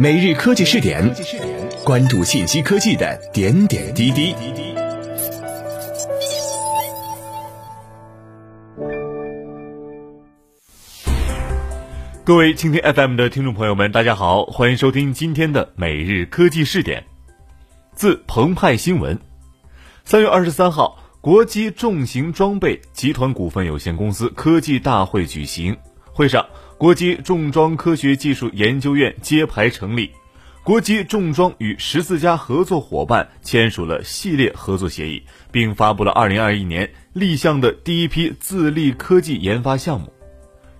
每日科技试点，关注信息科技的点点滴滴。各位蜻蜓 FM 的听众朋友们，大家好，欢迎收听今天的每日科技试点。自澎湃新闻，三月二十三号，国机重型装备集团股份有限公司科技大会举行，会上。国机重装科学技术研究院揭牌成立，国机重装与十四家合作伙伴签署了系列合作协议，并发布了二零二一年立项的第一批自立科技研发项目。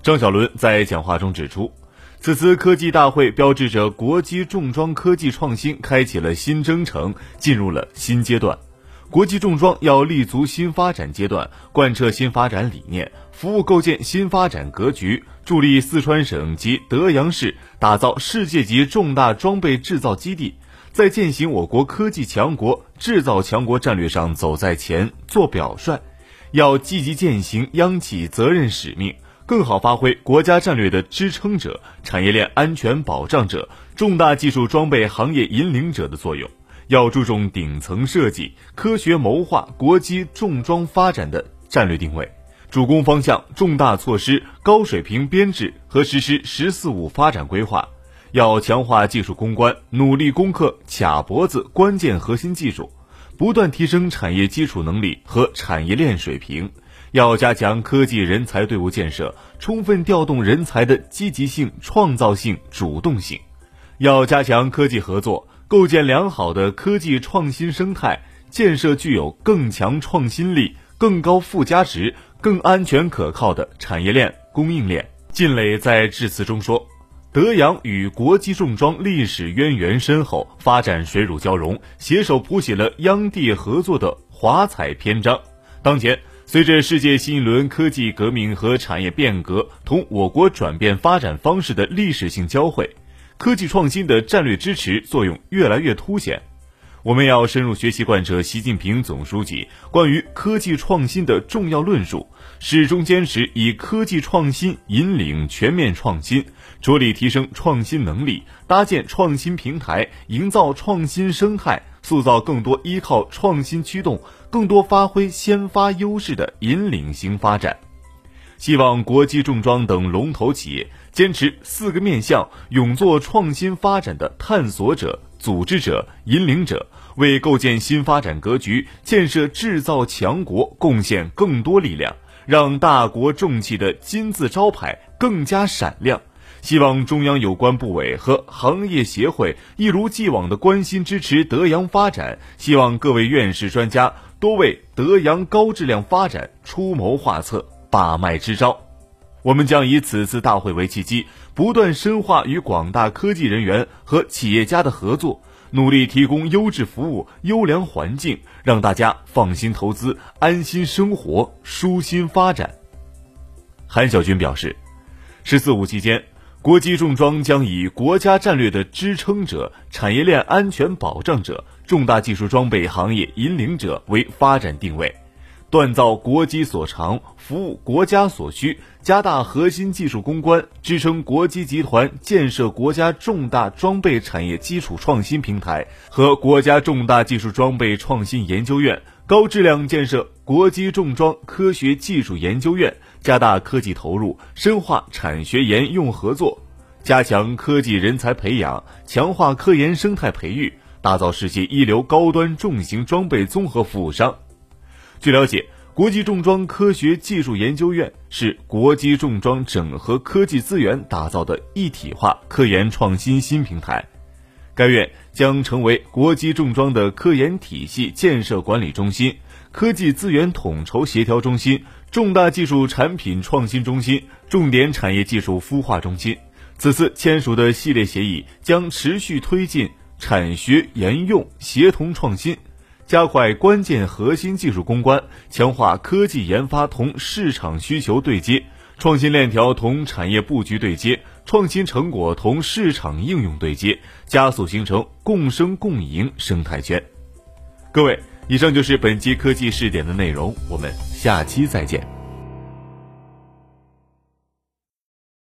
张小伦在讲话中指出，此次科技大会标志着国机重装科技创新开启了新征程，进入了新阶段。国际重装要立足新发展阶段，贯彻新发展理念，服务构建新发展格局，助力四川省及德阳市打造世界级重大装备制造基地，在践行我国科技强国、制造强国战略上走在前、做表率。要积极践行央企责任使命，更好发挥国家战略的支撑者、产业链安全保障者、重大技术装备行业引领者的作用。要注重顶层设计，科学谋划国机重装发展的战略定位，主攻方向重大措施高水平编制和实施“十四五”发展规划。要强化技术攻关，努力攻克卡脖子关键核心技术，不断提升产业基础能力和产业链水平。要加强科技人才队伍建设，充分调动人才的积极性、创造性、主动性。要加强科技合作。构建良好的科技创新生态，建设具有更强创新力、更高附加值、更安全可靠的产业链供应链。靳磊在致辞中说：“德阳与国际重装历史渊源深厚，发展水乳交融，携手谱写了央地合作的华彩篇章。当前，随着世界新一轮科技革命和产业变革同我国转变发展方式的历史性交汇。”科技创新的战略支持作用越来越凸显，我们要深入学习贯彻习近平总书记关于科技创新的重要论述，始终坚持以科技创新引领全面创新，着力提升创新能力，搭建创新平台，营造创新生态，塑造更多依靠创新驱动、更多发挥先发优势的引领型发展。希望国际重装等龙头企业坚持四个面向，勇做创新发展的探索者、组织者、引领者，为构建新发展格局、建设制造强国贡献更多力量，让大国重器的金字招牌更加闪亮。希望中央有关部委和行业协会一如既往的关心支持德阳发展。希望各位院士专家多为德阳高质量发展出谋划策。把脉支招，我们将以此次大会为契机，不断深化与广大科技人员和企业家的合作，努力提供优质服务、优良环境，让大家放心投资、安心生活、舒心发展。韩晓军表示，“十四五”期间，国机重装将以国家战略的支撑者、产业链安全保障者、重大技术装备行业引领者为发展定位。锻造国机所长，服务国家所需，加大核心技术攻关，支撑国机集团建设国家重大装备产业基础创新平台和国家重大技术装备创新研究院，高质量建设国机重装科学技术研究院，加大科技投入，深化产学研用合作，加强科技人才培养，强化科研生态培育，打造世界一流高端重型装备综合服务商。据了解，国际重装科学技术研究院是国际重装整合科技资源打造的一体化科研创新新平台。该院将成为国际重装的科研体系建设管理中心、科技资源统筹协调中心、重大技术产品创新中心、重点产业技术孵化中心。此次签署的系列协议将持续推进产学研用协同创新。加快关键核心技术攻关，强化科技研发同市场需求对接，创新链条同产业布局对接，创新成果同市场应用对接，加速形成共生共赢生态圈。各位，以上就是本期科技试点的内容，我们下期再见。